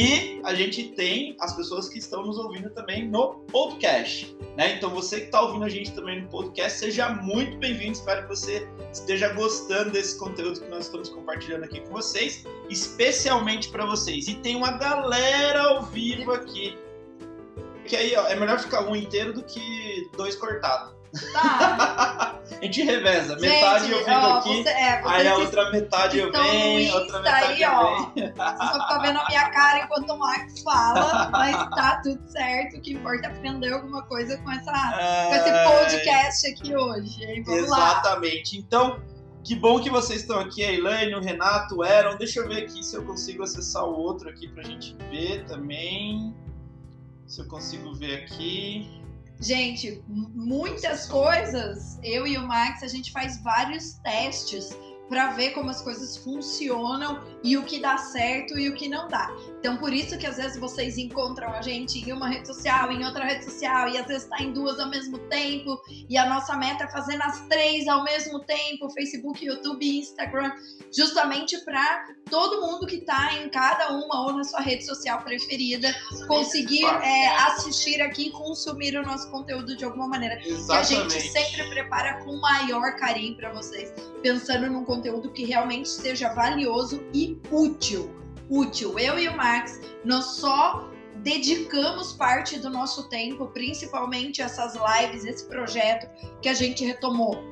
E a gente tem as pessoas que estão nos ouvindo também no podcast. Né? Então você que está ouvindo a gente também no podcast, seja muito bem-vindo. Espero que você esteja gostando desse conteúdo que nós estamos compartilhando aqui com vocês, especialmente para vocês. E tem uma galera ao vivo aqui. Que aí ó, é melhor ficar um inteiro do que dois cortados. Tá. a gente reveza. Gente, metade eu fico ó, aqui, você, é, aí a outra metade eu venho, outra metade aí, eu ó, venho. Você só fica vendo a minha cara enquanto o Max fala, mas tá tudo certo. O que importa é aprender alguma coisa com, essa, é... com esse podcast aqui hoje. Hein? Vamos Exatamente. Lá. Então, que bom que vocês estão aqui, a Elaine, o Renato, o Aaron. Deixa eu ver aqui se eu consigo acessar o outro aqui pra gente ver também. Se eu consigo ver aqui. Gente, muitas coisas, eu e o Max, a gente faz vários testes para ver como as coisas funcionam e o que dá certo e o que não dá. Então, por isso que às vezes vocês encontram a gente em uma rede social, em outra rede social, e às vezes está em duas ao mesmo tempo, e a nossa meta é fazer nas três ao mesmo tempo, Facebook, YouTube e Instagram, justamente para todo mundo que está em cada uma ou na sua rede social preferida conseguir é, assistir aqui e consumir o nosso conteúdo de alguma maneira. Exatamente. Que a gente sempre prepara com maior carinho para vocês, pensando num conteúdo que realmente seja valioso e útil útil. Eu e o Max, nós só dedicamos parte do nosso tempo, principalmente essas lives, esse projeto que a gente retomou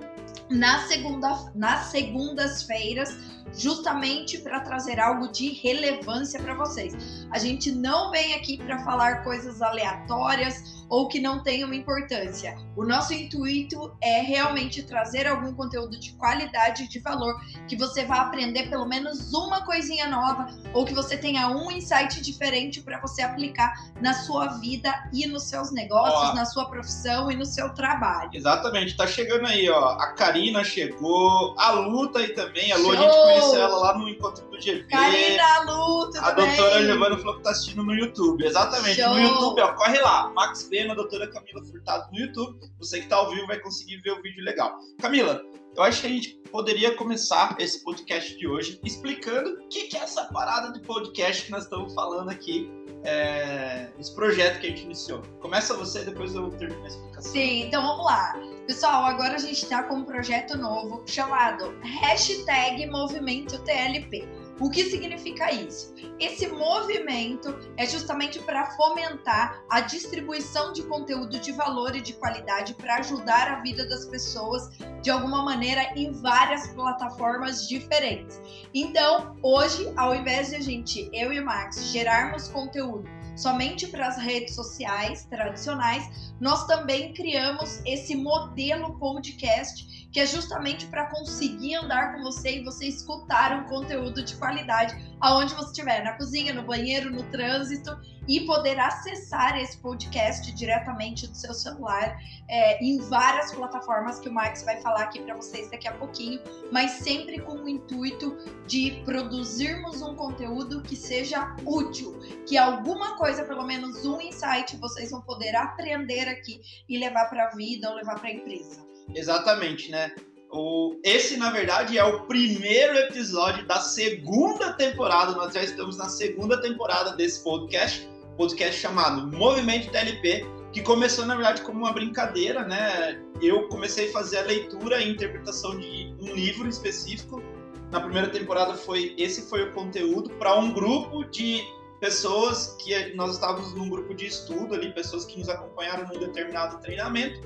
na segunda, nas segundas-feiras, justamente para trazer algo de relevância para vocês. A gente não vem aqui para falar coisas aleatórias ou que não tenham importância. O nosso intuito é realmente trazer algum conteúdo de qualidade e de valor que você vá aprender pelo menos uma coisinha nova ou que você tenha um insight diferente para você aplicar na sua vida e nos seus negócios, ó, na sua profissão e no seu trabalho. Exatamente, tá chegando aí, ó. A Karina chegou, a Lu tá aí também. A Lu, a gente conheceu ela lá no encontro do GV. Karina, Lu, tudo A doutora Giovana falou que tá assistindo no YouTube. Exatamente, Show. no YouTube, ó. Corre lá, Max na doutora Camila Furtado no YouTube. Você que está ao vivo vai conseguir ver o vídeo legal. Camila, eu acho que a gente poderia começar esse podcast de hoje explicando o que é essa parada de podcast que nós estamos falando aqui, é, esse projeto que a gente iniciou. Começa você, depois eu termino a explicação. Sim, então vamos lá. Pessoal, agora a gente está com um projeto novo chamado Hashtag Movimento TLP. O que significa isso? Esse movimento é justamente para fomentar a distribuição de conteúdo de valor e de qualidade para ajudar a vida das pessoas de alguma maneira em várias plataformas diferentes. Então, hoje, ao invés de a gente, eu e o Max, gerarmos conteúdo somente para as redes sociais tradicionais, nós também criamos esse modelo podcast que é justamente para conseguir andar com você e você escutar um conteúdo de qualidade aonde você estiver, na cozinha, no banheiro, no trânsito, e poder acessar esse podcast diretamente do seu celular é, em várias plataformas que o Max vai falar aqui para vocês daqui a pouquinho, mas sempre com o intuito de produzirmos um conteúdo que seja útil, que alguma coisa, pelo menos um insight, vocês vão poder aprender aqui e levar para a vida ou levar para a empresa. Exatamente, né? O, esse, na verdade, é o primeiro episódio da segunda temporada. Nós já estamos na segunda temporada desse podcast, podcast chamado Movimento TLP, que começou, na verdade, como uma brincadeira, né? Eu comecei a fazer a leitura e interpretação de um livro específico. Na primeira temporada foi esse foi o conteúdo para um grupo de pessoas que nós estávamos num grupo de estudo ali, pessoas que nos acompanharam num determinado treinamento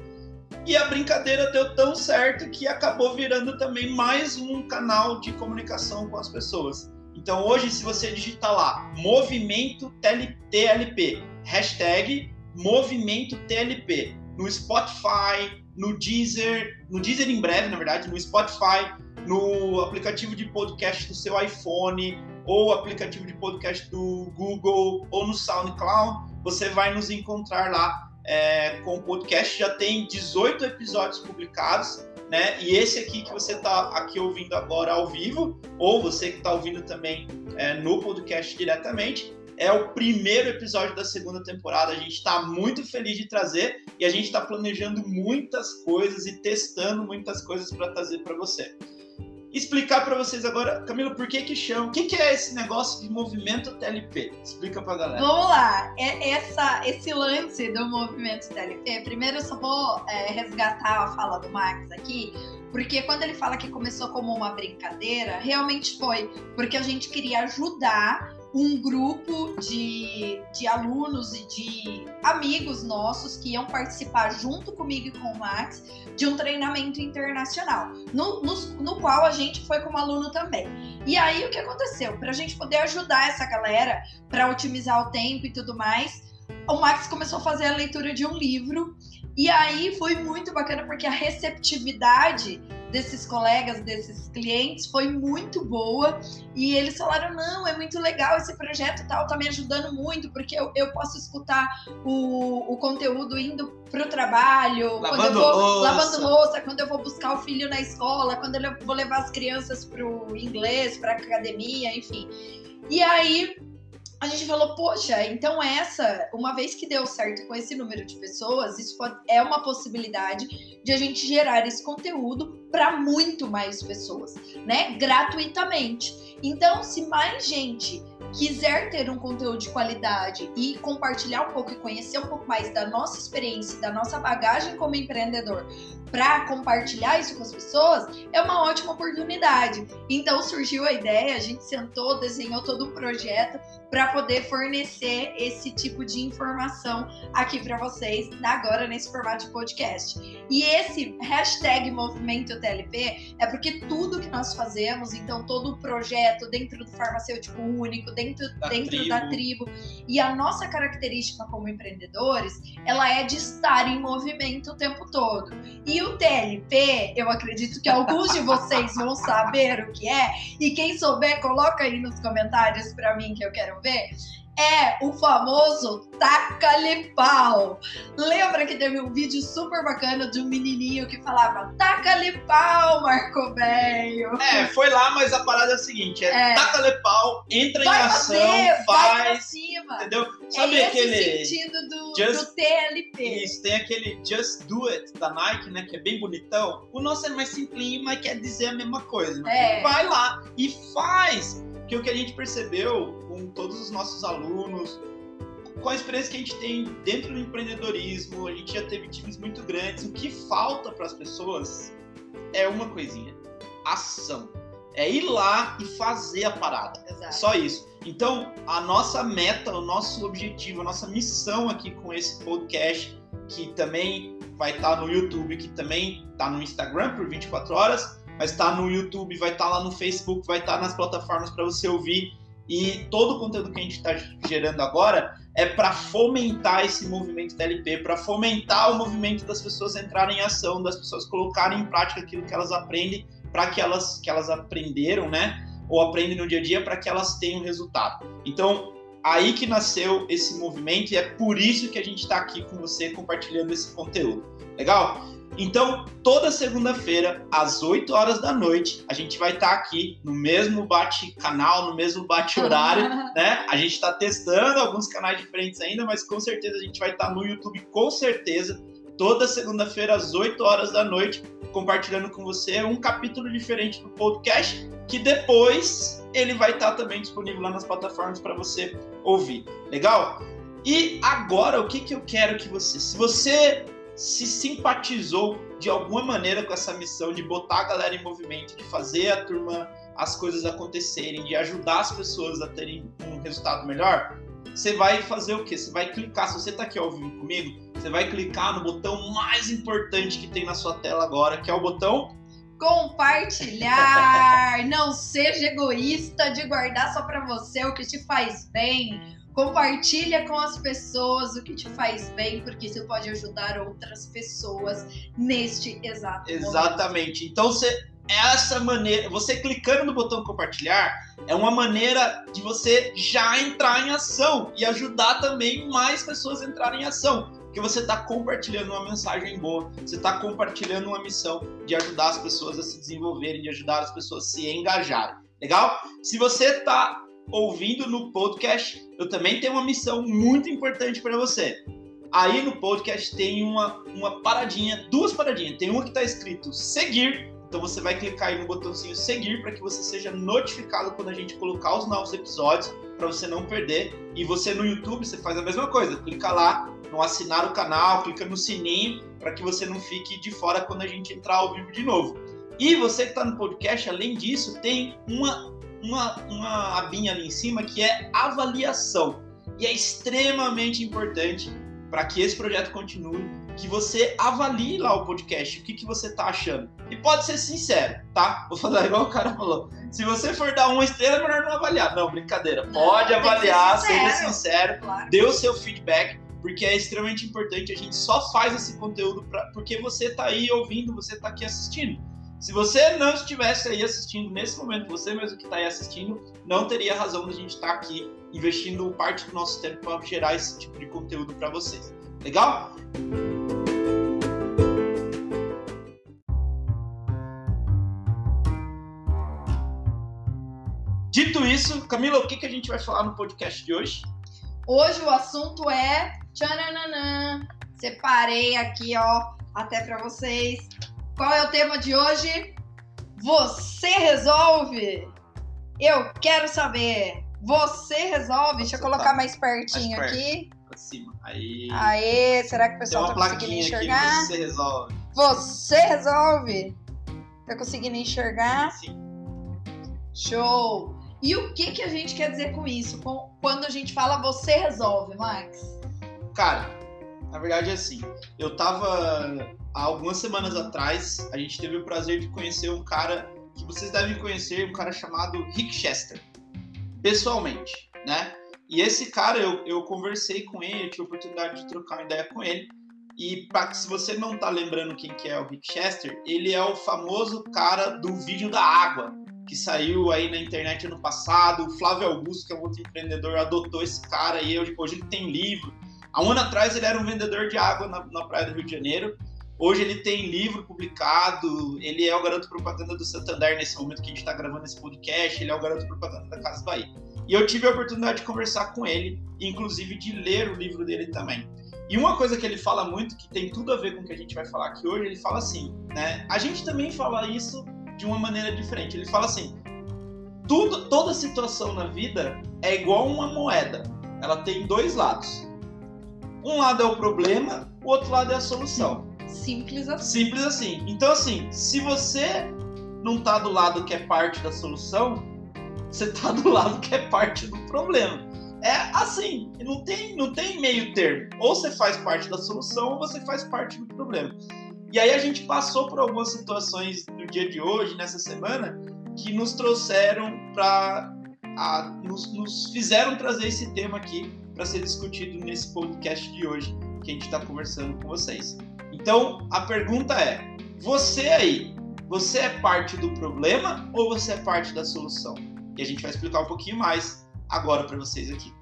e a brincadeira deu tão certo que acabou virando também mais um canal de comunicação com as pessoas. Então hoje, se você digitar lá Movimento TLP, hashtag Movimento TLP, no Spotify, no Deezer, no Deezer em breve, na verdade, no Spotify, no aplicativo de podcast do seu iPhone, ou aplicativo de podcast do Google, ou no SoundCloud, você vai nos encontrar lá é, com o podcast, já tem 18 episódios publicados, né? E esse aqui que você está aqui ouvindo agora ao vivo, ou você que está ouvindo também é, no podcast diretamente, é o primeiro episódio da segunda temporada. A gente está muito feliz de trazer e a gente está planejando muitas coisas e testando muitas coisas para trazer para você. Explicar para vocês agora, Camila, por que que chama, o que que é esse negócio de movimento TLP? Explica pra galera. Vamos lá, é essa, esse lance do movimento TLP, primeiro eu só vou é, resgatar a fala do Max aqui, porque quando ele fala que começou como uma brincadeira, realmente foi, porque a gente queria ajudar um grupo de, de alunos e de amigos nossos que iam participar junto comigo e com o Max de um treinamento internacional, no, no, no qual a gente foi como aluno também. E aí o que aconteceu? Para a gente poder ajudar essa galera para otimizar o tempo e tudo mais, o Max começou a fazer a leitura de um livro. E aí foi muito bacana porque a receptividade desses colegas, desses clientes, foi muito boa. E eles falaram: não, é muito legal esse projeto tal, tá me ajudando muito, porque eu, eu posso escutar o, o conteúdo indo pro trabalho, Lavando quando eu vou louça. lavando louça, quando eu vou buscar o filho na escola, quando eu vou levar as crianças pro inglês, pra academia, enfim. E aí a gente falou, poxa, então essa, uma vez que deu certo com esse número de pessoas, isso pode, é uma possibilidade de a gente gerar esse conteúdo para muito mais pessoas, né? Gratuitamente. Então, se mais gente quiser ter um conteúdo de qualidade e compartilhar um pouco e conhecer um pouco mais da nossa experiência, da nossa bagagem como empreendedor, para compartilhar isso com as pessoas, é uma ótima oportunidade. Então surgiu a ideia, a gente sentou, desenhou todo o projeto para poder fornecer esse tipo de informação aqui para vocês agora nesse formato de podcast. E esse hashtag Movimento TLP é porque tudo que nós fazemos, então todo o projeto dentro do farmacêutico único, dentro Da dentro tribo. da tribo e a nossa característica como empreendedores, ela é de estar em movimento o tempo todo. E o TLP, eu acredito que alguns de vocês vão saber o que é, e quem souber, coloca aí nos comentários para mim que eu quero ver. É o famoso taca-lhe pau. Lembra que teve um vídeo super bacana de um menininho que falava taca-lhe pau, Marco Velho? É, foi lá, mas a parada é a seguinte: é, É. taca-lhe pau, entra Vai em ação, fazer, vai faz, cima. entendeu? Sabe é aquele. sentido do, Just- do TLP. Isso, tem aquele Just Do It da Nike, né? Que é bem bonitão. O nosso é mais simplinho, mas quer dizer a mesma coisa. né? É. Vai lá e faz! Que o que a gente percebeu com todos os nossos alunos, com a experiência que a gente tem dentro do empreendedorismo, a gente já teve times muito grandes. O que falta para as pessoas é uma coisinha: ação. É ir lá e fazer a parada. Exato. Só isso. Então, a nossa meta, o nosso objetivo, a nossa missão aqui com esse podcast, que também vai estar no YouTube, que também está no Instagram por 24 horas, mas está no YouTube, vai estar lá no Facebook, vai estar nas plataformas para você ouvir. E todo o conteúdo que a gente está gerando agora é para fomentar esse movimento TLP, para fomentar o movimento das pessoas entrarem em ação, das pessoas colocarem em prática aquilo que elas aprendem, para que elas, que elas aprenderam, né? ou aprendem no dia a dia para que elas tenham resultado. Então, aí que nasceu esse movimento e é por isso que a gente está aqui com você compartilhando esse conteúdo. Legal? Então, toda segunda-feira, às 8 horas da noite, a gente vai estar aqui no mesmo bate-canal, no mesmo bate-horário, né? A gente está testando alguns canais diferentes ainda, mas com certeza a gente vai estar no YouTube, com certeza, toda segunda-feira, às 8 horas da noite, compartilhando com você um capítulo diferente do podcast que depois ele vai estar também disponível lá nas plataformas para você ouvir. Legal? E agora o que, que eu quero que você, se você se simpatizou de alguma maneira com essa missão de botar a galera em movimento, de fazer a turma as coisas acontecerem, de ajudar as pessoas a terem um resultado melhor, você vai fazer o quê? Você vai clicar, se você está aqui ao vivo comigo, você vai clicar no botão mais importante que tem na sua tela agora, que é o botão Compartilhar! Não seja egoísta de guardar só pra você o que te faz bem. Compartilha com as pessoas o que te faz bem, porque isso pode ajudar outras pessoas neste exato momento. Exatamente. Então você essa maneira, você clicando no botão compartilhar é uma maneira de você já entrar em ação e ajudar também mais pessoas a entrarem em ação. Porque você está compartilhando uma mensagem boa, você está compartilhando uma missão de ajudar as pessoas a se desenvolverem, de ajudar as pessoas a se engajarem. Legal? Se você está ouvindo no podcast, eu também tenho uma missão muito importante para você. Aí no podcast tem uma, uma paradinha, duas paradinhas. Tem uma que está escrito seguir, Então você vai clicar aí no botãozinho seguir para que você seja notificado quando a gente colocar os novos episódios, para você não perder. E você no YouTube, você faz a mesma coisa, clica lá no assinar o canal, clica no sininho para que você não fique de fora quando a gente entrar ao vivo de novo. E você que está no podcast, além disso, tem uma, uma, uma abinha ali em cima que é avaliação. E é extremamente importante para que esse projeto continue, que você avalie lá o podcast, o que, que você está achando. E pode ser sincero, tá? Vou falar igual o cara falou. Se você for dar uma estrela, é melhor não avaliar. Não, brincadeira. Pode não, avaliar, sincero. seja sincero, claro. dê o seu feedback porque é extremamente importante. A gente só faz esse conteúdo pra, porque você está aí ouvindo, você está aqui assistindo. Se você não estivesse aí assistindo nesse momento, você mesmo que está aí assistindo, não teria razão de a gente estar tá aqui investindo parte do nosso tempo para gerar esse tipo de conteúdo para vocês. Legal? Dito isso, Camila, o que, que a gente vai falar no podcast de hoje? Hoje o assunto é Tchananã. Separei aqui, ó, até para vocês. Qual é o tema de hoje? Você resolve? Eu quero saber. Você resolve? Deixa eu colocar tá mais pertinho mais aqui. Pra cima. Aí. Aê, será que o pessoal tá conseguindo enxergar? Aqui, você resolve. Você resolve? Tá conseguindo enxergar? Sim. Show! E o que, que a gente quer dizer com isso? Quando a gente fala você resolve, Max? Cara, na verdade é assim. Eu tava há algumas semanas atrás, a gente teve o prazer de conhecer um cara que vocês devem conhecer, um cara chamado Rick Chester, pessoalmente, né? E esse cara, eu, eu conversei com ele, eu tive a oportunidade de trocar uma ideia com ele. E pra, se você não tá lembrando quem que é o Rick Chester, ele é o famoso cara do vídeo da água, que saiu aí na internet ano passado. O Flávio Augusto, que é um outro empreendedor, adotou esse cara e hoje, hoje ele tem livro. Há um ano atrás ele era um vendedor de água na, na praia do Rio de Janeiro. Hoje ele tem livro publicado, ele é o garoto propaganda do Santander nesse momento que a gente está gravando esse podcast, ele é o garoto propaganda da Casa Bahia. E eu tive a oportunidade de conversar com ele, inclusive de ler o livro dele também. E uma coisa que ele fala muito, que tem tudo a ver com o que a gente vai falar aqui hoje, ele fala assim, né? A gente também fala isso de uma maneira diferente. Ele fala assim: tudo, toda situação na vida é igual uma moeda. Ela tem dois lados. Um lado é o problema, o outro lado é a solução. Simples assim. Simples assim. Então, assim, se você não tá do lado que é parte da solução, você tá do lado que é parte do problema. É assim, não tem, não tem meio termo. Ou você faz parte da solução ou você faz parte do problema. E aí a gente passou por algumas situações no dia de hoje, nessa semana, que nos trouxeram para. Nos, nos fizeram trazer esse tema aqui para ser discutido nesse podcast de hoje que a gente está conversando com vocês. Então, a pergunta é: você aí, você é parte do problema ou você é parte da solução? E a gente vai explicar um pouquinho mais agora para vocês aqui.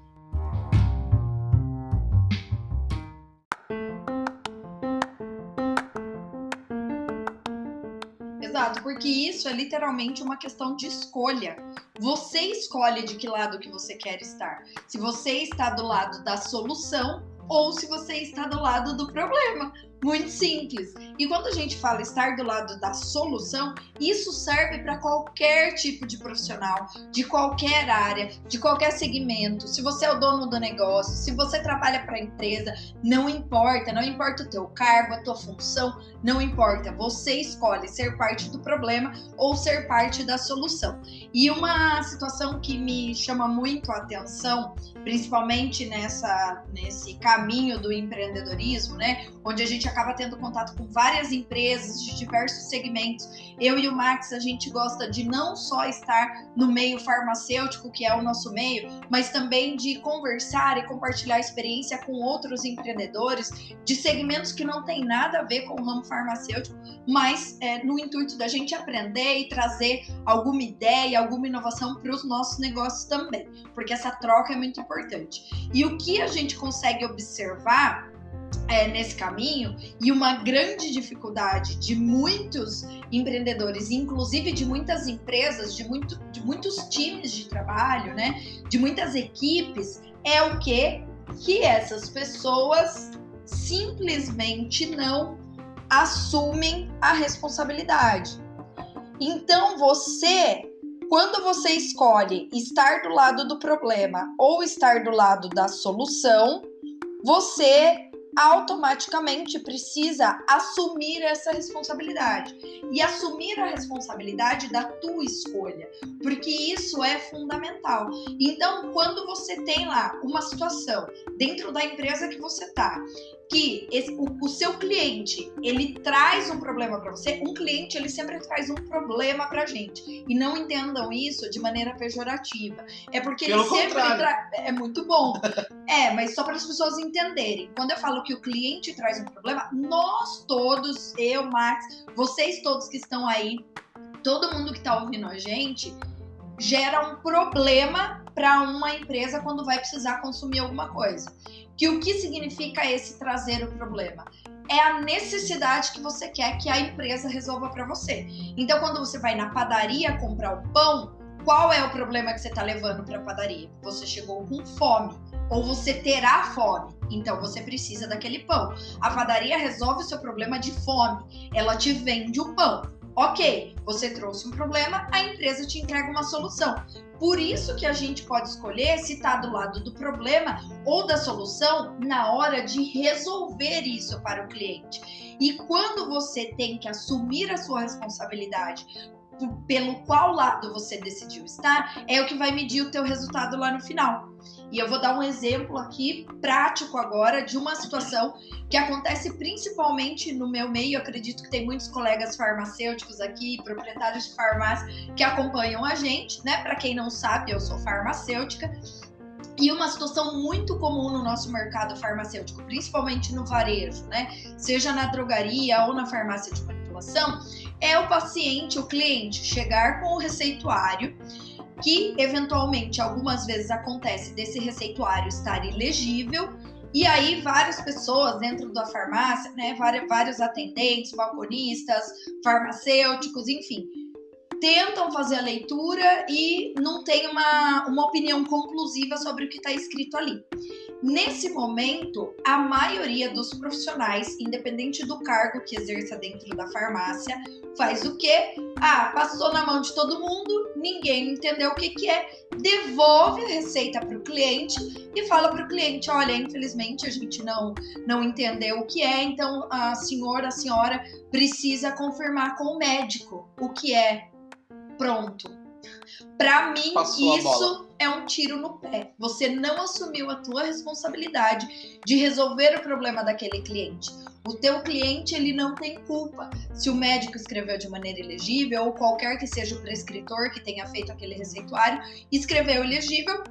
Porque isso é literalmente uma questão de escolha. Você escolhe de que lado que você quer estar. Se você está do lado da solução ou se você está do lado do problema. Muito simples. E quando a gente fala estar do lado da solução, isso serve para qualquer tipo de profissional, de qualquer área, de qualquer segmento. Se você é o dono do negócio, se você trabalha para a empresa, não importa, não importa o teu cargo, a tua função, não importa. Você escolhe ser parte do problema ou ser parte da solução. E uma situação que me chama muito a atenção, principalmente nessa nesse caminho do empreendedorismo, né, onde a gente acaba tendo contato com várias empresas de diversos segmentos. Eu e o Max, a gente gosta de não só estar no meio farmacêutico, que é o nosso meio, mas também de conversar e compartilhar experiência com outros empreendedores de segmentos que não tem nada a ver com o ramo farmacêutico, mas é, no intuito da gente aprender e trazer alguma ideia, alguma inovação para os nossos negócios também, porque essa troca é muito importante. E o que a gente consegue observar é, nesse caminho e uma grande dificuldade de muitos empreendedores, inclusive de muitas empresas, de, muito, de muitos times de trabalho, né, de muitas equipes, é o que que essas pessoas simplesmente não assumem a responsabilidade. Então você, quando você escolhe estar do lado do problema ou estar do lado da solução, você automaticamente precisa assumir essa responsabilidade e assumir a responsabilidade da tua escolha, porque isso é fundamental. Então, quando você tem lá uma situação dentro da empresa que você está que esse, o, o, seu cliente ele traz um problema para você, um cliente ele sempre traz um problema para gente e não entendam isso de maneira pejorativa. É porque Pelo ele sempre tra... é muito bom. é, mas só para as pessoas entenderem. Quando eu falo que o cliente traz um problema, nós todos, eu, Max, vocês todos que estão aí, todo mundo que está ouvindo a gente, gera um problema para uma empresa quando vai precisar consumir alguma coisa. Que o que significa esse trazer o problema? É a necessidade que você quer que a empresa resolva para você. Então, quando você vai na padaria comprar o pão, qual é o problema que você está levando para a padaria? Você chegou com fome ou você terá fome, então você precisa daquele pão. A padaria resolve o seu problema de fome, ela te vende o pão. Ok, você trouxe um problema, a empresa te entrega uma solução. Por isso que a gente pode escolher se está do lado do problema ou da solução na hora de resolver isso para o cliente. E quando você tem que assumir a sua responsabilidade pelo qual lado você decidiu estar, é o que vai medir o teu resultado lá no final. E eu vou dar um exemplo aqui prático agora de uma situação que acontece principalmente no meu meio. Eu acredito que tem muitos colegas farmacêuticos aqui, proprietários de farmácia, que acompanham a gente, né? Para quem não sabe, eu sou farmacêutica. E uma situação muito comum no nosso mercado farmacêutico, principalmente no varejo, né? Seja na drogaria ou na farmácia de manipulação, é o paciente, o cliente, chegar com o receituário que eventualmente algumas vezes acontece desse receituário estar ilegível e aí várias pessoas dentro da farmácia, né, vários atendentes, balconistas, farmacêuticos, enfim, tentam fazer a leitura e não tem uma, uma opinião conclusiva sobre o que está escrito ali. Nesse momento, a maioria dos profissionais, independente do cargo que exerça dentro da farmácia, faz o quê? Ah, passou na mão de todo mundo, ninguém entendeu o que, que é, devolve a receita para o cliente e fala para o cliente: olha, infelizmente a gente não, não entendeu o que é, então a senhora, a senhora precisa confirmar com o médico o que é. Pronto. Para mim, Passou isso é um tiro no pé. Você não assumiu a tua responsabilidade de resolver o problema daquele cliente. O teu cliente ele não tem culpa se o médico escreveu de maneira ilegível ou qualquer que seja o prescritor que tenha feito aquele receituário escreveu ilegível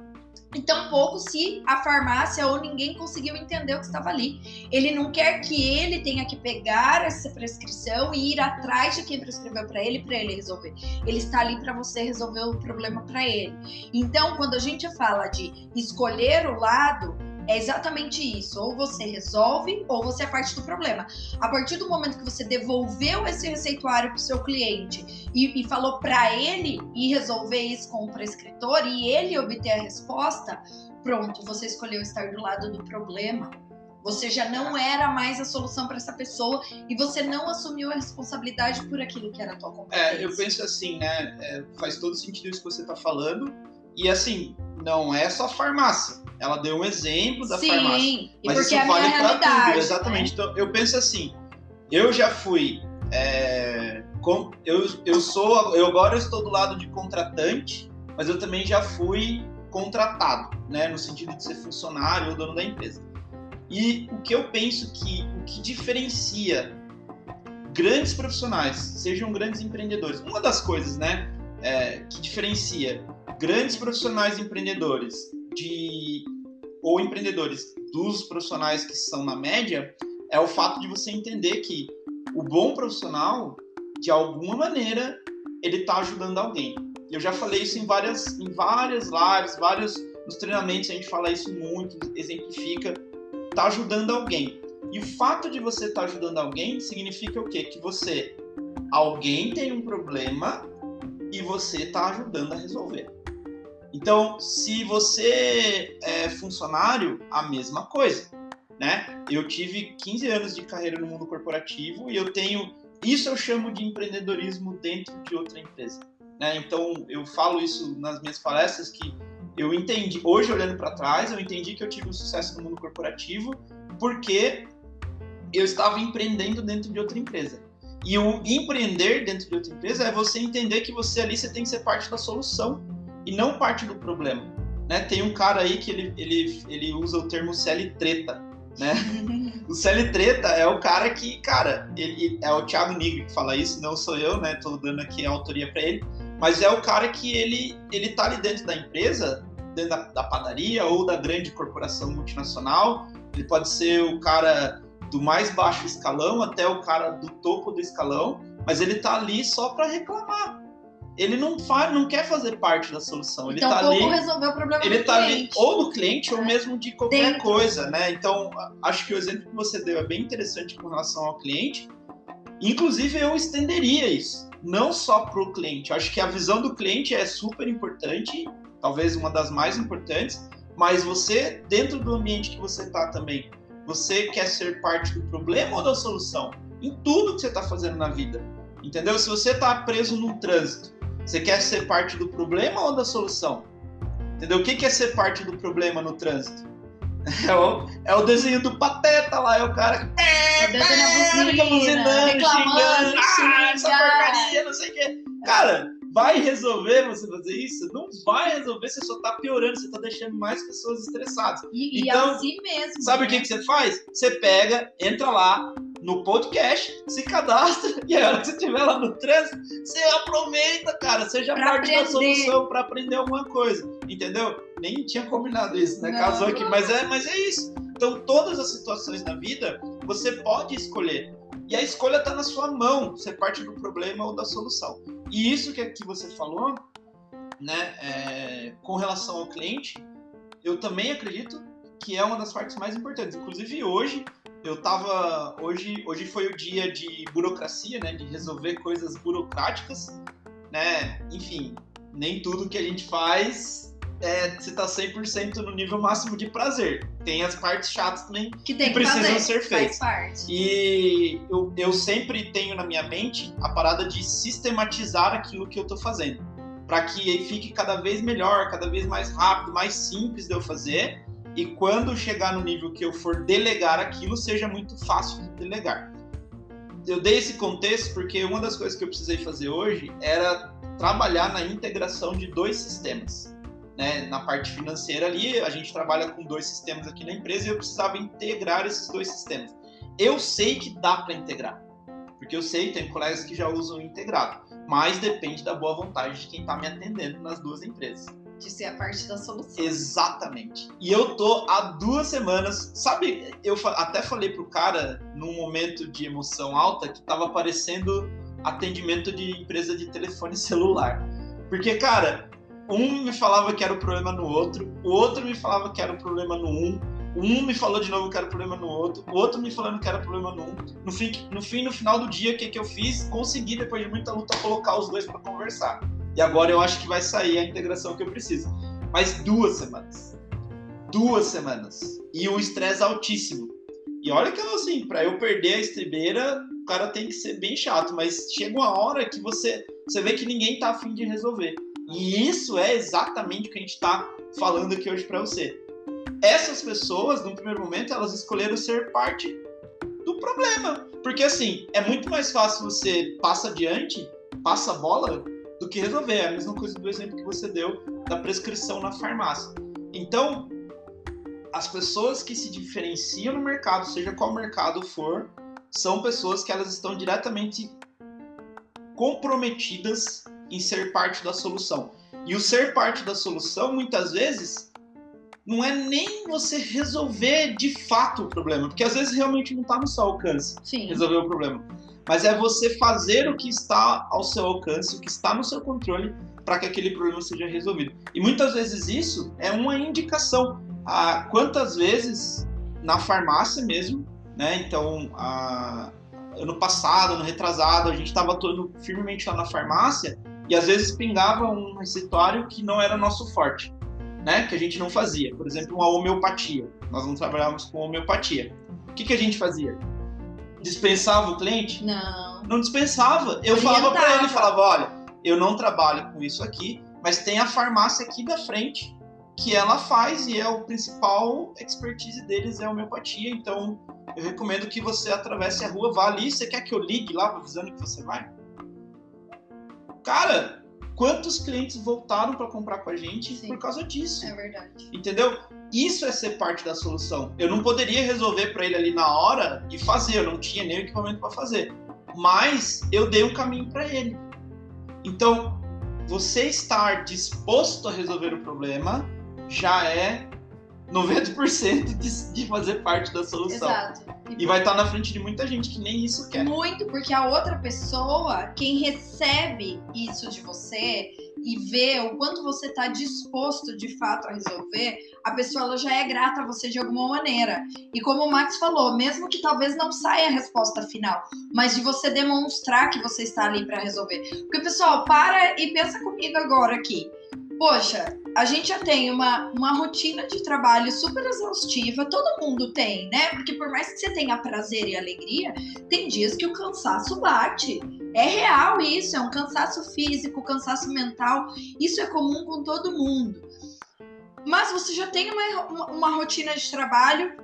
e tampouco se a farmácia ou ninguém conseguiu entender o que estava ali. Ele não quer que ele tenha que pegar essa prescrição e ir atrás de quem prescreveu para ele para ele resolver. Ele está ali para você resolver o problema para ele. Então, quando a gente fala de escolher o lado, é exatamente isso. Ou você resolve, ou você é parte do problema. A partir do momento que você devolveu esse receituário para o seu cliente e, e falou para ele ir resolver isso com o prescritor e ele obter a resposta, pronto, você escolheu estar do lado do problema. Você já não era mais a solução para essa pessoa e você não assumiu a responsabilidade por aquilo que era a tua competência. É, eu penso assim, né? É, faz todo sentido isso que você está falando. E assim, não é só farmácia. Ela deu um exemplo da Sim, farmácia. Sim, mas isso é vale para tudo, né? exatamente. Né? Então eu penso assim, eu já fui. É, com, eu, eu sou. Eu agora estou do lado de contratante, mas eu também já fui contratado, né? No sentido de ser funcionário ou dono da empresa. E o que eu penso que o que diferencia grandes profissionais, sejam grandes empreendedores, uma das coisas, né, é, que diferencia grandes profissionais empreendedores de ou empreendedores dos profissionais que são na média é o fato de você entender que o bom profissional, de alguma maneira, ele está ajudando alguém. Eu já falei isso em várias, em várias lives, vários nos treinamentos a gente fala isso muito, exemplifica, está ajudando alguém. E o fato de você estar tá ajudando alguém significa o quê? Que você, alguém tem um problema e você está ajudando a resolver. Então, se você é funcionário, a mesma coisa, né? Eu tive 15 anos de carreira no mundo corporativo e eu tenho Isso eu chamo de empreendedorismo dentro de outra empresa. Né? Então, eu falo isso nas minhas palestras que eu entendi, hoje olhando para trás, eu entendi que eu tive um sucesso no mundo corporativo porque eu estava empreendendo dentro de outra empresa. E o empreender dentro de outra empresa é você entender que você ali você tem que ser parte da solução e não parte do problema. Né? Tem um cara aí que ele, ele, ele usa o termo CL treta, né? o CL treta é o cara que, cara, ele é o Thiago Nigri que fala isso, não sou eu, né? Tô dando aqui a autoria para ele, mas é o cara que ele ele tá ali dentro da empresa, dentro da, da padaria ou da grande corporação multinacional. Ele pode ser o cara do mais baixo escalão até o cara do topo do escalão, mas ele tá ali só para reclamar. Ele não faz, não quer fazer parte da solução. Ele então, tá como ali, resolver o problema ele do tá cliente? ali ou do cliente ou É. mesmo de qualquer Dentro. coisa, né? Então, acho que o exemplo que você deu é bem interessante com relação ao cliente. Inclusive, eu estenderia isso, não só para o cliente. Acho que a visão do cliente é super importante, talvez uma das mais importantes, mas você, dentro do ambiente que você está também, você quer ser parte do problema ou da solução? Em tudo que você está fazendo na vida. Entendeu? Se você está preso no trânsito, você quer ser parte do problema ou da solução? Entendeu? O que é ser parte do problema no trânsito? É o, é o desenho do pateta lá, é o cara a fica buzina, buzinando, reclamando, xingando, ah, essa porcaria, não sei o quê. Cara, vai resolver você fazer isso? Não vai resolver, você só tá piorando, você tá deixando mais pessoas estressadas. E, e Então, assim mesmo. Sabe o né? que, que você faz? Você pega, entra lá no podcast, se cadastra e a hora que você estiver lá no trânsito, você aproveita, cara. Seja Pra parte da aprender. solução para aprender alguma coisa. Entendeu? Nem tinha combinado isso, né? Não. Casou aqui, mas é, mas é isso. Então, todas as situações na vida, você pode escolher. E a escolha está na sua mão, ser parte do problema ou da solução. E isso que aqui você falou, né, é, com relação ao cliente, eu também acredito que é uma das partes mais importantes. Inclusive hoje, eu tava. Hoje, hoje foi o dia de burocracia, né? De resolver coisas burocráticas, né? Enfim, nem tudo que a gente faz é, você tá 100% no nível máximo de prazer. Tem as partes chatas também que tem que precisam fazer, ser feitas. Faz parte. e eu, eu sempre tenho na minha mente a parada de sistematizar aquilo que eu tô fazendo. Para que fique cada vez melhor, cada vez mais rápido, mais simples de eu fazer. E quando chegar no nível que eu for delegar aquilo, seja muito fácil de delegar. Eu dei esse contexto porque uma das coisas que eu precisei fazer hoje era trabalhar na integração de dois sistemas. Né? Na parte financeira ali, a gente trabalha com dois sistemas aqui na empresa e eu precisava integrar esses dois sistemas. Eu sei que dá para integrar, porque eu sei, tem colegas que já usam integrado, mas depende da boa vontade de quem está me atendendo nas duas empresas. De ser a parte da solução. Exatamente. E eu tô há duas semanas, sabe? Eu até falei pro cara, num momento de emoção alta, que tava parecendo atendimento de empresa de telefone celular. Porque, cara, um me falava que era o problema no outro, o outro me falava que era o problema no um, um me falou de novo que era o problema no outro, o outro me falando que era problema no um. No fim, no, fim, no final do dia, o que, que eu fiz? Consegui, depois de muita luta, colocar os dois para conversar. E agora eu acho que vai sair a integração que eu preciso. Mas duas semanas. Duas semanas. E o estresse altíssimo. E olha que assim, pra eu perder a estribeira, o cara tem que ser bem chato. Mas chega uma hora que você, você vê que ninguém tá afim de resolver. E isso é exatamente o que a gente tá falando aqui hoje pra você. Essas pessoas, no primeiro momento, elas escolheram ser parte do problema. Porque, assim, é muito mais fácil você passa adiante, passa a bola, do que resolver. É a mesma coisa do exemplo que você deu da prescrição na farmácia. Então, as pessoas que se diferenciam no mercado, seja qual mercado for, são pessoas que elas estão diretamente comprometidas em ser parte da solução. E o ser parte da solução, muitas vezes, não é nem você resolver de fato o problema, porque às vezes realmente não está no seu alcance Sim. resolver o problema. Mas é você fazer o que está ao seu alcance, o que está no seu controle, para que aquele problema seja resolvido. E muitas vezes isso é uma indicação. Ah, quantas vezes na farmácia mesmo, né? Então, ah, ano passado, ano retrasado, a gente estava todo firmemente lá na farmácia e às vezes pingava um receituário que não era nosso forte, né? Que a gente não fazia. Por exemplo, uma homeopatia. Nós não trabalhávamos com homeopatia. O que, que a gente fazia? Dispensava o cliente? Não. Não. Dispensava. Eu falava pra Orientava. ele, falava, olha, eu não trabalho com isso aqui, mas tem a farmácia aqui da frente que ela faz e é o principal expertise deles é a homeopatia, então eu recomendo que você atravesse a rua, vá ali, você quer que eu ligue lá avisando que você vai? Cara, quantos clientes voltaram para comprar com a gente Sim. por causa disso? É verdade. Entendeu? Isso é ser parte da solução. Eu não poderia resolver para ele ali na hora e fazer, eu não tinha nem o equipamento para fazer. Mas eu dei um caminho para ele. Então, você estar disposto a resolver o problema já é 90% de, de fazer parte da solução. Exato. E vai estar na frente de muita gente que nem isso quer. Muito, porque a outra pessoa, quem recebe isso de você e vê o quanto você está disposto de fato a resolver, a pessoa já é grata a você de alguma maneira. E como o Max falou, mesmo que talvez não saia a resposta final, mas de você demonstrar que você está ali para resolver. Porque, pessoal, para e pensa comigo agora aqui. Poxa, a gente já tem uma, uma rotina de trabalho super exaustiva, todo mundo tem, né? Porque por mais que você tenha prazer e alegria, tem dias que o cansaço bate. É real isso, é um cansaço físico, cansaço mental. Isso é comum com todo mundo. Mas você já tem uma, uma, uma rotina de trabalho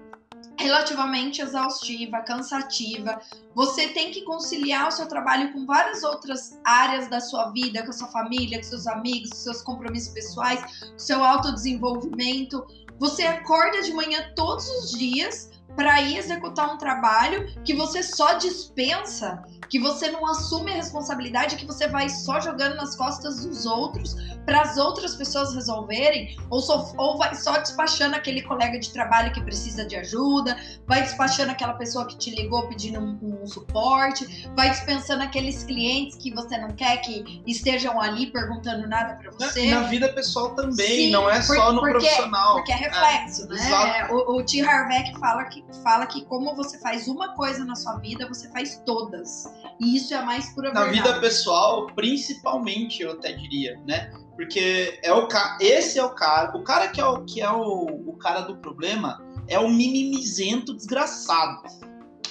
relativamente exaustiva, cansativa. Você tem que conciliar o seu trabalho com várias outras áreas da sua vida, com a sua família, com seus amigos, com seus compromissos pessoais, com seu autodesenvolvimento. Você acorda de manhã todos os dias para ir executar um trabalho que você só dispensa, que você não assume a responsabilidade, que você vai só jogando nas costas dos outros para as outras pessoas resolverem, ou, só, ou vai só despachando aquele colega de trabalho que precisa de ajuda, vai despachando aquela pessoa que te ligou pedindo um, um suporte, vai dispensando aqueles clientes que você não quer que estejam ali perguntando nada para Na, você. na vida pessoal também, Sim, não é por- só no porque- profissional. Porque é reflexo, né? exato. O, o T. Harbeck fala que, fala que como você faz uma coisa na sua vida, você faz todas. E isso é a mais pura Na verdade. vida pessoal, principalmente, eu até diria, né? Porque é o ca... esse é o cara, o cara que é o que é o, o cara do problema é o mimimizento desgraçado.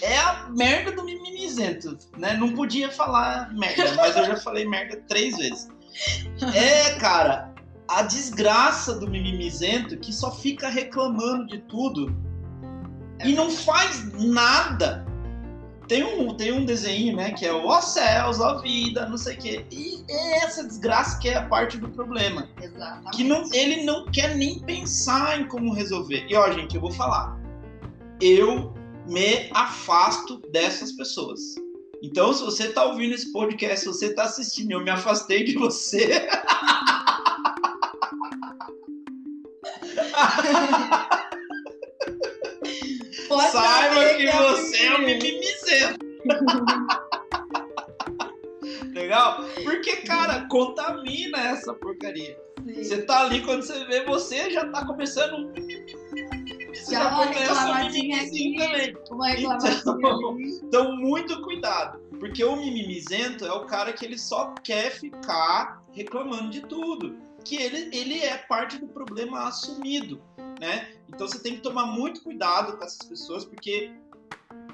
É a merda do mimimizento, né? Não podia falar merda, mas eu já falei merda três vezes. É, cara, a desgraça do mimimizento que só fica reclamando de tudo e não faz nada. Tem um, tem um desenho, né, que é o ó céus, ó vida, não sei o quê. E é essa desgraça que é a parte do problema. Exatamente. Que não, ele não quer nem pensar em como resolver. E ó, gente, eu vou falar. Eu me afasto dessas pessoas. Então, se você tá ouvindo esse podcast, se você tá assistindo, eu me afastei de você. Pode Saiba saber que é você é um mimimi. mimimizento. Legal? Porque, cara, contamina essa porcaria. Sim. Você tá ali, quando você vê, você já tá começando um Você Já um reclamadinha mimimizinho aqui. também. Uma Então-. Então, muito cuidado. Porque o mimimizento é o cara que ele só quer ficar reclamando de tudo. Que ele, ele é parte do problema assumido, né? Então você tem que tomar muito cuidado com essas pessoas, porque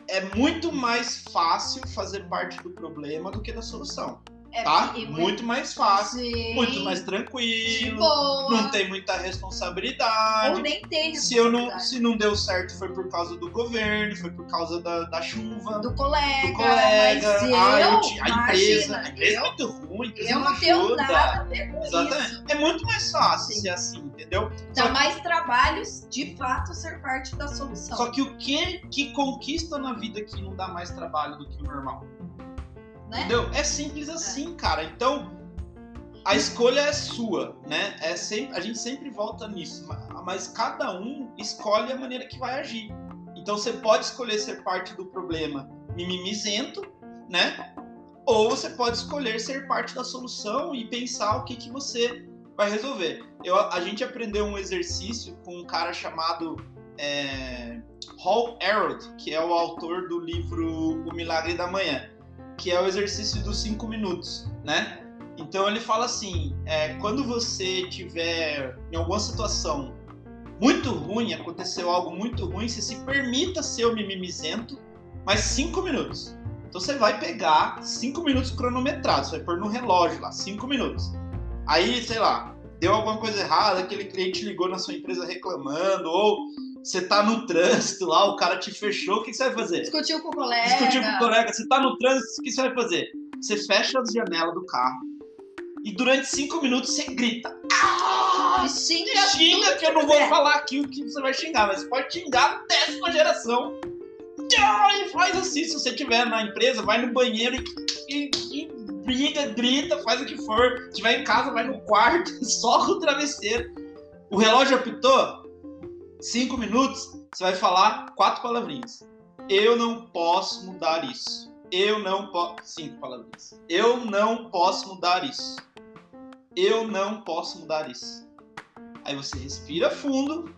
é muito mais fácil fazer parte do problema do que da solução, É, tá? Muito mais fácil, muito mais tranquilo, não tem muita responsabilidade. Ou nem tem Se, eu não, se não deu certo foi por causa do governo, foi por causa da, da chuva, do colega, do colega, mas eu, ah, eu a empresa. imagina, A empresa é eu, muito ruim, a empresa eu não não tenho nada a ver com Exatamente. isso. É muito mais fácil Sim. ser assim, entendeu? Dá Só, mais trabalhos, de fato, ser parte da solução. só que o que que conquista na vida que não dá mais trabalho do que o normal? Né? Entendeu? É simples assim, cara. Então, a escolha é sua, né? É sempre, a gente sempre volta nisso, ma- mas cada um escolhe a maneira que vai agir. Então, você pode escolher ser parte do problema mimimizento, né? Ou você pode escolher ser parte da solução e pensar o que, que você vai resolver. Eu, a gente aprendeu um exercício com um cara chamado é, Hall Harold, que é o autor do livro O Milagre da Manhã que é o exercício dos cinco minutos, né? Então ele fala assim: é, quando você tiver em alguma situação muito ruim, aconteceu algo muito ruim, você se permita ser o mimimizento, mas cinco minutos. Então você vai pegar 5 minutos cronometrados, você vai pôr no relógio lá, 5 minutos. Aí, sei lá, deu alguma coisa errada, aquele cliente ligou na sua empresa reclamando, ou você tá no trânsito lá, o cara te fechou, o que você vai fazer? Discutiu com o colega. Discutiu com o colega, você tá no trânsito, o que você vai fazer? Você fecha as janelas do carro e durante cinco minutos você grita. Ah! Xinga, xinga que eu não vou falar aqui o que você vai xingar, mas pode xingar décima geração. E faz assim, se você estiver na empresa, vai no banheiro e, e, e briga, grita, faz o que for. Se estiver em casa, vai no quarto, soca o travesseiro. O relógio apitou, cinco minutos, você vai falar quatro palavrinhas. Eu não posso mudar isso. Eu não posso. Cinco palavrinhas. Eu não posso mudar isso. Eu não posso mudar isso. Aí você respira fundo,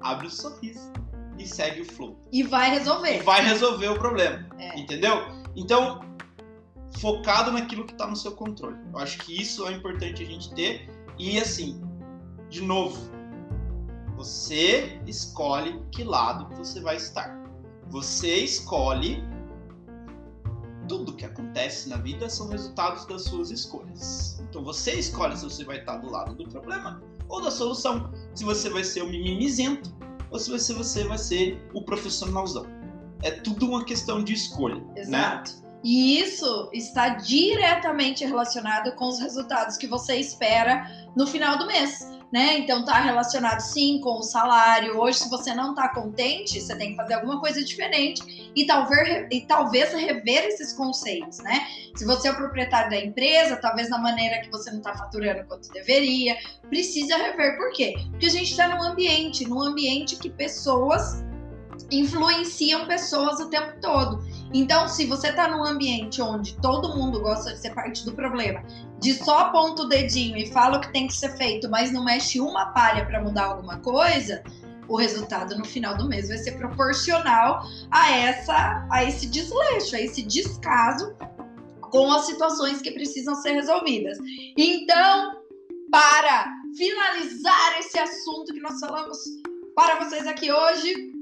abre o um sorriso e segue o flow. E vai resolver. E vai resolver o problema. É. Entendeu? Então, focado naquilo que está no seu controle. Eu acho que isso é importante a gente ter. E assim, de novo, você escolhe que lado você vai estar. Você escolhe tudo que acontece na vida são resultados das suas escolhas. Então você escolhe se você vai estar do lado do problema ou da solução. Se você vai ser o mimimizento ou se você, você vai ser o profissionalzão. É tudo uma questão de escolha. Né? Exato. Né? E isso está diretamente relacionado com os resultados que você espera no final do mês né? Então tá relacionado sim com o salário. Hoje, se você não tá contente, você tem que fazer alguma coisa diferente e talvez, e talvez rever esses conceitos, né? Se você é o proprietário da empresa, talvez na maneira que você não tá faturando quanto deveria, precisa rever. Por quê? Porque a gente está num ambiente, num ambiente que pessoas influenciam pessoas o tempo todo. Então, se você está num ambiente onde todo mundo gosta de ser parte do problema, de só aponta o dedinho e fala o que tem que ser feito, mas não mexe uma palha para mudar alguma coisa, o resultado no final do mês vai ser proporcional a essa a esse desleixo, a esse descaso com as situações que precisam ser resolvidas. Então, para finalizar esse assunto que nós falamos para vocês aqui hoje,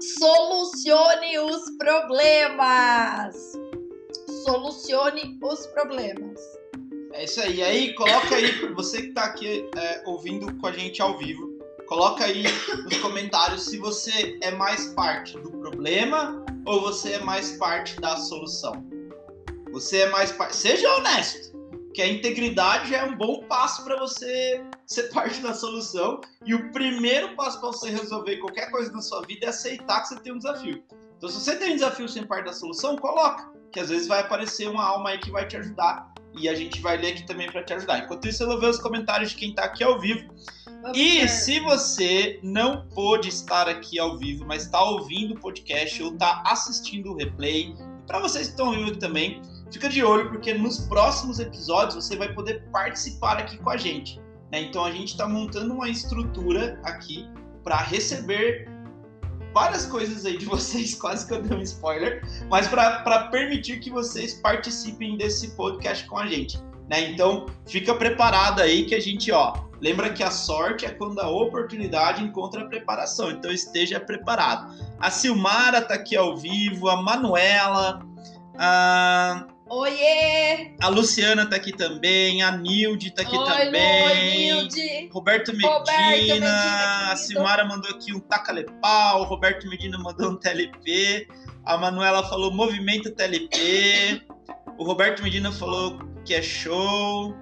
Solucione os problemas. Solucione os problemas. É isso aí. Aí, coloca aí, você que está aqui é, ouvindo com a gente ao vivo, coloca aí nos comentários se você é mais parte do problema ou você é mais parte da solução. Você é mais parte. Seja honesto que a integridade é um bom passo para você ser parte da solução. E o primeiro passo para você resolver qualquer coisa na sua vida é aceitar que você tem um desafio. Então, se você tem um desafio sem parte da solução, coloca, que às vezes vai aparecer uma alma aí que vai te ajudar. E a gente vai ler aqui também para te ajudar. Enquanto isso, eu vou ver os comentários de quem está aqui ao vivo. E se você não pôde estar aqui ao vivo, mas está ouvindo o podcast ou está assistindo o replay, para vocês que estão ouvindo também, fica de olho, porque nos próximos episódios você vai poder participar aqui com a gente. Né? Então a gente está montando uma estrutura aqui para receber várias coisas aí de vocês, quase que eu dei um spoiler, mas para permitir que vocês participem desse podcast com a gente. Né? Então fica preparado aí que a gente, ó, lembra que a sorte é quando a oportunidade encontra a preparação, então esteja preparado. A Silmara tá aqui ao vivo, a Manuela, Oiê! A Luciana tá aqui também, a Nilde tá aqui Oi, também. Oi, Nilde. Roberto Medina, Roberto Medina a Silmara mandou aqui um taca-lepau, o Roberto Medina mandou um TLP, a Manuela falou movimento TLP, o Roberto Medina falou que é show.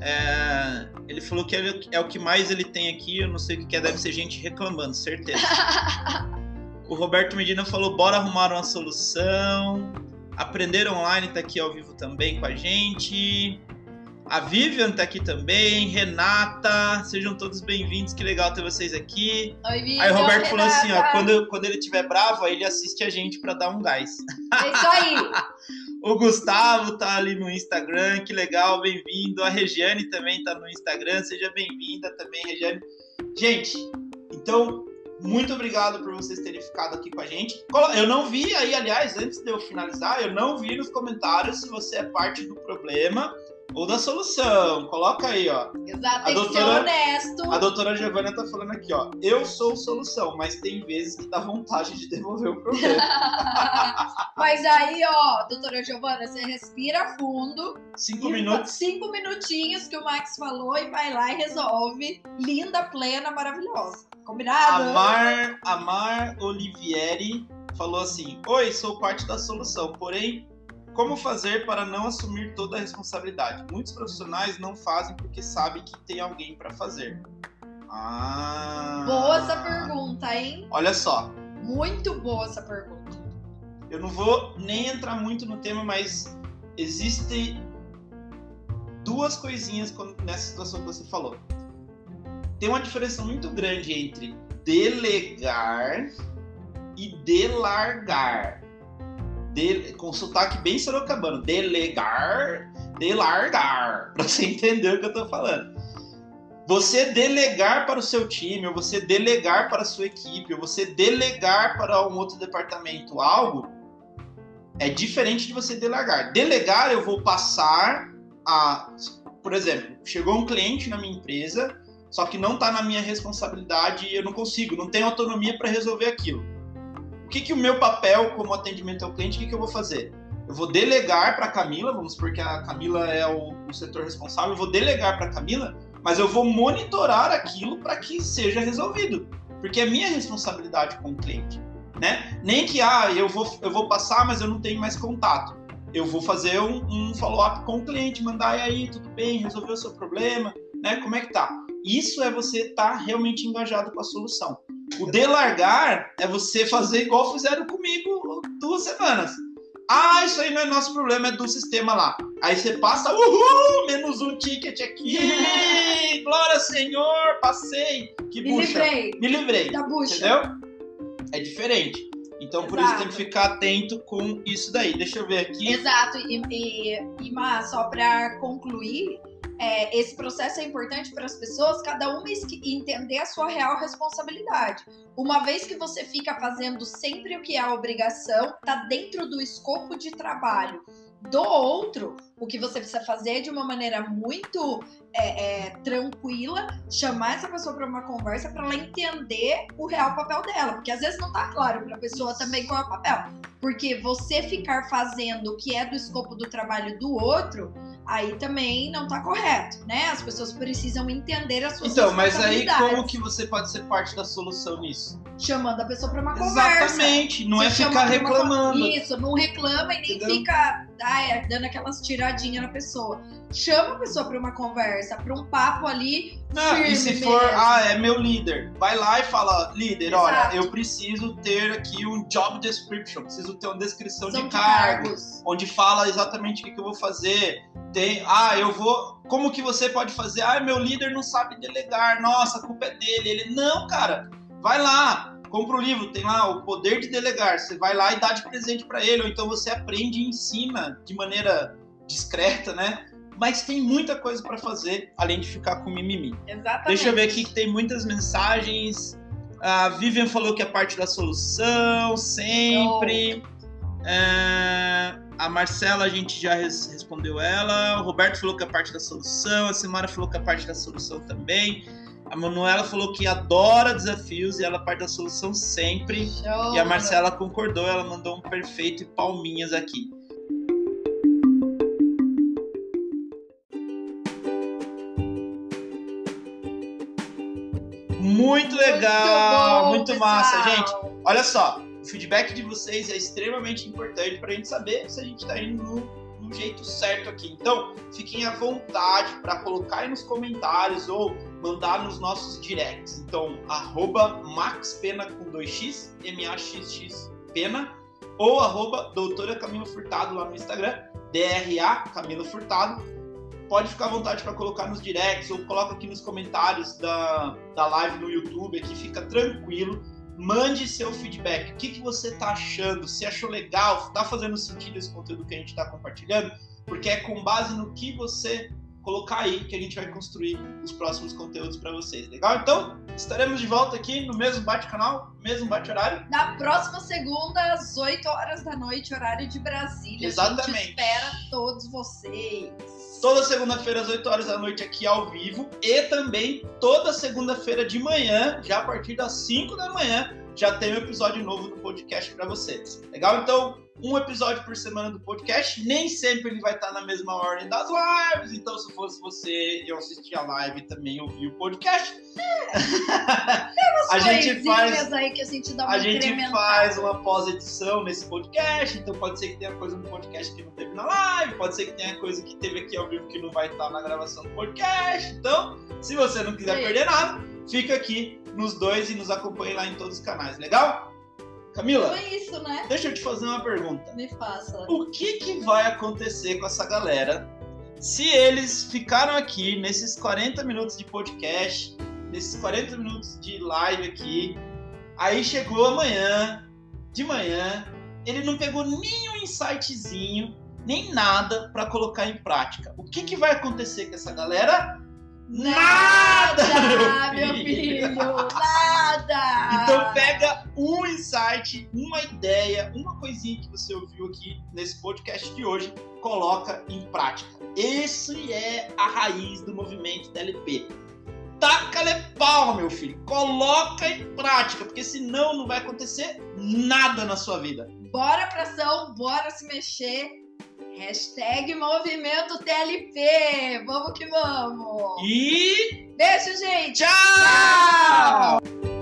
É, ele falou que é, é o que mais ele tem aqui, eu não sei o que é, deve ser gente reclamando, certeza. o Roberto Medina falou: bora arrumar uma solução. Aprender Online está aqui ao vivo também com a gente. A Vivian está aqui também, Renata, sejam todos bem-vindos, que legal ter vocês aqui. Oi, Vivian, aí o Roberto falou assim, ó, quando, quando ele estiver bravo, aí ele assiste a gente para dar um gás. É isso aí. o Gustavo tá ali no Instagram, que legal, bem-vindo. A Regiane também tá no Instagram, seja bem-vinda também, Regiane. Gente, então muito obrigado por vocês terem ficado aqui com a gente. Eu não vi aí, aliás, antes de eu finalizar, eu não vi nos comentários se você é parte do problema ou da solução. Coloca aí, ó. Exato, A tem doutora- que ser honesto. A doutora Giovana tá falando aqui, ó. Eu sou solução, mas tem vezes que dá vontade de devolver o problema. Mas aí, ó, doutora Giovana, você respira fundo. Cinco minutos. Cinco minutinhos que o Max falou e vai lá e resolve. Linda, plena, maravilhosa. Combinado? Amar, Amar Olivieri falou assim: Oi, sou parte da solução, porém, como fazer para não assumir toda a responsabilidade? Muitos profissionais não fazem porque sabem que tem alguém para fazer. Ah. Boa essa pergunta, hein? Olha só, Muito boa essa pergunta. eu não vou nem entrar muito no tema, mas existem duas coisinhas nessa situação que você falou. Tem uma diferença muito grande entre delegar e delargar. De, com sotaque bem sorocabano. Delegar, delargar. Pra você entender o que eu tô falando. Você delegar para o seu time, ou você delegar para a sua equipe, ou você delegar para um outro departamento algo, é diferente de você delegar. Delegar, eu vou passar a. Por exemplo, chegou um cliente na minha empresa, só que não está na minha responsabilidade e eu não consigo, não tenho autonomia para resolver aquilo. O que, que o meu papel como atendimento ao cliente, o que, que eu vou fazer? Eu vou delegar para a Camila, vamos supor que a Camila é o, o setor responsável, eu vou delegar para a Camila, mas eu vou monitorar aquilo para que seja resolvido, porque é minha responsabilidade com o cliente. Né? Nem que ah, eu vou, eu vou passar, mas eu não tenho mais contato. Eu vou fazer um, um follow-up com o cliente, mandar e aí, tudo bem, resolveu o seu problema, né? Como é que tá? Isso é você estar tá realmente engajado com a solução. O delargar é você fazer igual fizeram comigo duas semanas. Ah, isso aí não é nosso problema, é do sistema lá. Aí você passa, uhul, menos um ticket aqui. Glória, Senhor, passei. Que Me bucha. livrei Me livrei. da bucha. Entendeu? É diferente. Então, por isso tem que Exato. ficar atento com isso daí. Deixa eu ver aqui. Exato, e, e, e Má, só para concluir, é, esse processo é importante para as pessoas, cada uma entender a sua real responsabilidade. Uma vez que você fica fazendo sempre o que é a obrigação, tá dentro do escopo de trabalho do outro, o que você precisa fazer de uma maneira muito é, é, tranquila, chamar essa pessoa para uma conversa para ela entender o real papel dela, porque às vezes não tá claro para a pessoa também qual é o papel. Porque você ficar fazendo o que é do escopo do trabalho do outro, aí também não tá correto, né? As pessoas precisam entender as suas Então, mas aí como que você pode ser parte da solução nisso? Chamando a pessoa para uma conversa. Exatamente. Não Você é ficar uma reclamando. con- Isso, não reclama e nem Entendeu? fica ai, dando aquelas tiradinhas na pessoa. Chama a pessoa para uma conversa, para um papo ali. Não, e se for, mesmo. ah, é meu líder, vai lá e fala, líder, Exato. olha, eu preciso ter aqui um job description, preciso ter uma descrição São de cargo, cargos. onde fala exatamente o que, que eu vou fazer. Tem, ah, eu vou. Como que você pode fazer? Ah, meu líder não sabe delegar. Nossa, a culpa é dele. Ele, não, cara, vai lá, compra o livro, tem lá o poder de delegar. Você vai lá e dá de presente para ele, ou então você aprende e ensina de maneira discreta, né? Mas tem muita coisa para fazer, além de ficar com mimimi. Exatamente. Deixa eu ver aqui que tem muitas mensagens. A Vivian falou que é parte da solução, sempre. É, a Marcela, a gente já res- respondeu ela. O Roberto falou que é parte da solução. A Simara falou que é parte da solução também. A Manuela falou que adora desafios e ela parte da solução sempre. Show. E a Marcela concordou, ela mandou um perfeito e palminhas aqui. Muito legal, bom, muito, massa, gente. Olha só, o feedback de vocês é extremamente importante para a gente saber se a gente está indo no, no jeito certo aqui. Então, fiquem à vontade para colocar aí nos comentários ou mandar nos nossos directs. Então, arroba maxpena com 2x, M-A-X-X pena, ou arroba doutora Camilo Furtado lá no Instagram, DRA Camilo Furtado. Pode ficar à vontade para colocar nos directs ou coloca aqui nos comentários da, da live no YouTube aqui, fica tranquilo. Mande seu feedback. O que, que você tá achando? Se achou legal? Tá fazendo sentido esse conteúdo que a gente está compartilhando? Porque é com base no que você colocar aí que a gente vai construir os próximos conteúdos para vocês. Legal? Então, estaremos de volta aqui no mesmo bate-canal, mesmo bate-horário. Na próxima segunda, às 8 horas da noite, horário de Brasília. Exatamente. A gente espera todos vocês. Toda segunda-feira às 8 horas da noite aqui ao vivo e também toda segunda-feira de manhã, já a partir das 5 da manhã, já tem um episódio novo do podcast para vocês. Legal? Então, um episódio por semana do podcast. Nem sempre ele vai estar na mesma ordem das lives. Então, se fosse você, eu assisti a live e também ouvi o podcast. a gente faz aí que a gente dá uma A gente faz uma pós-edição nesse podcast. Então, pode ser que tenha coisa no podcast que não teve na live. Pode ser que tenha coisa que teve aqui ao vivo que não vai estar na gravação do podcast. Então, se você não quiser Sim. perder nada, fica aqui nos dois e nos acompanhe lá em todos os canais. Legal? Camila, Foi isso, né? deixa eu te fazer uma pergunta. Me faça. O que, que vai acontecer com essa galera se eles ficaram aqui nesses 40 minutos de podcast, nesses 40 minutos de live aqui, aí chegou amanhã, de manhã, ele não pegou nenhum insightzinho, nem nada para colocar em prática. O que, que vai acontecer com essa galera? Nada, nada meu filho, nada. Então pega um insight, uma ideia, uma coisinha que você ouviu aqui nesse podcast de hoje, coloca em prática. Esse é a raiz do movimento TLP. Taca-lhe pau, meu filho. Coloca em prática, porque senão não vai acontecer nada na sua vida. Bora pra ação, bora se mexer Hashtag Movimento TLP. Vamos que vamos. E. Beijo, gente. Tchau! Tchau!